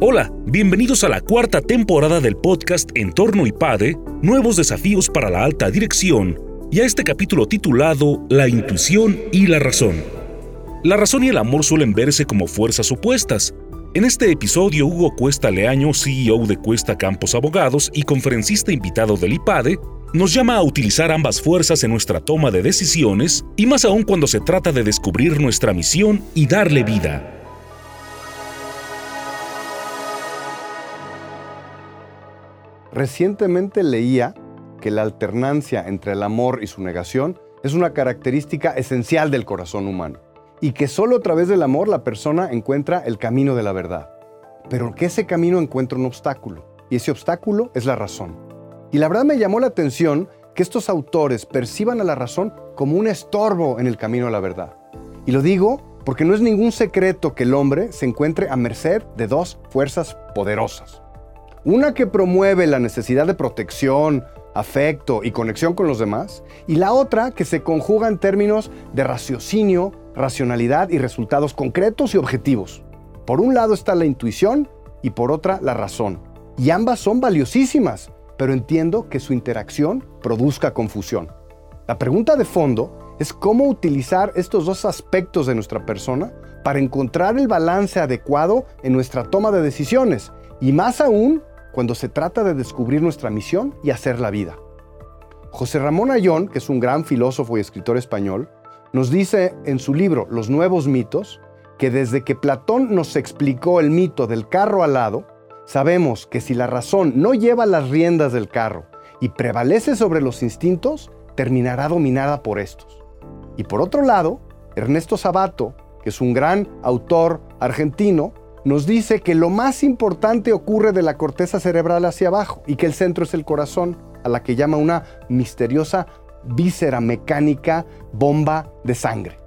Hola, bienvenidos a la cuarta temporada del podcast Entorno IPADE, Nuevos Desafíos para la Alta Dirección, y a este capítulo titulado La intuición y la razón. La razón y el amor suelen verse como fuerzas opuestas. En este episodio, Hugo Cuesta Leaño, CEO de Cuesta Campos Abogados y conferencista invitado del IPADE, nos llama a utilizar ambas fuerzas en nuestra toma de decisiones y más aún cuando se trata de descubrir nuestra misión y darle vida. Recientemente leía que la alternancia entre el amor y su negación es una característica esencial del corazón humano y que solo a través del amor la persona encuentra el camino de la verdad. Pero que ese camino encuentra un obstáculo y ese obstáculo es la razón. Y la verdad me llamó la atención que estos autores perciban a la razón como un estorbo en el camino a la verdad. Y lo digo porque no es ningún secreto que el hombre se encuentre a merced de dos fuerzas poderosas. Una que promueve la necesidad de protección, afecto y conexión con los demás, y la otra que se conjuga en términos de raciocinio, racionalidad y resultados concretos y objetivos. Por un lado está la intuición y por otra la razón. Y ambas son valiosísimas, pero entiendo que su interacción produzca confusión. La pregunta de fondo es cómo utilizar estos dos aspectos de nuestra persona para encontrar el balance adecuado en nuestra toma de decisiones y más aún cuando se trata de descubrir nuestra misión y hacer la vida. José Ramón Ayón, que es un gran filósofo y escritor español, nos dice en su libro Los Nuevos Mitos que desde que Platón nos explicó el mito del carro alado, sabemos que si la razón no lleva las riendas del carro y prevalece sobre los instintos, terminará dominada por estos. Y por otro lado, Ernesto Sabato, que es un gran autor argentino, nos dice que lo más importante ocurre de la corteza cerebral hacia abajo y que el centro es el corazón, a la que llama una misteriosa víscera mecánica bomba de sangre.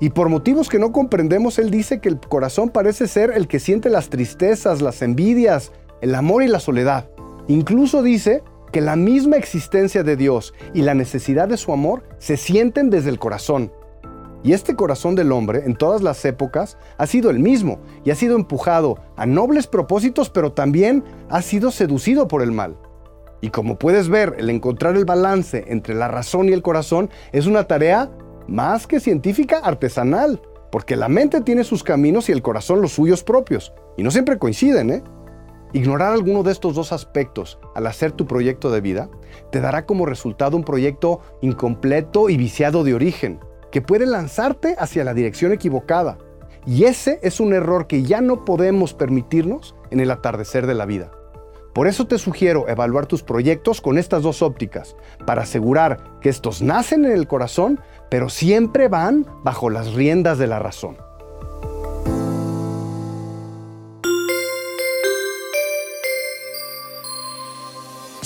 Y por motivos que no comprendemos, él dice que el corazón parece ser el que siente las tristezas, las envidias, el amor y la soledad. Incluso dice que la misma existencia de Dios y la necesidad de su amor se sienten desde el corazón. Y este corazón del hombre en todas las épocas ha sido el mismo y ha sido empujado a nobles propósitos, pero también ha sido seducido por el mal. Y como puedes ver, el encontrar el balance entre la razón y el corazón es una tarea más que científica, artesanal, porque la mente tiene sus caminos y el corazón los suyos propios, y no siempre coinciden, ¿eh? Ignorar alguno de estos dos aspectos al hacer tu proyecto de vida te dará como resultado un proyecto incompleto y viciado de origen que puede lanzarte hacia la dirección equivocada. Y ese es un error que ya no podemos permitirnos en el atardecer de la vida. Por eso te sugiero evaluar tus proyectos con estas dos ópticas, para asegurar que estos nacen en el corazón, pero siempre van bajo las riendas de la razón.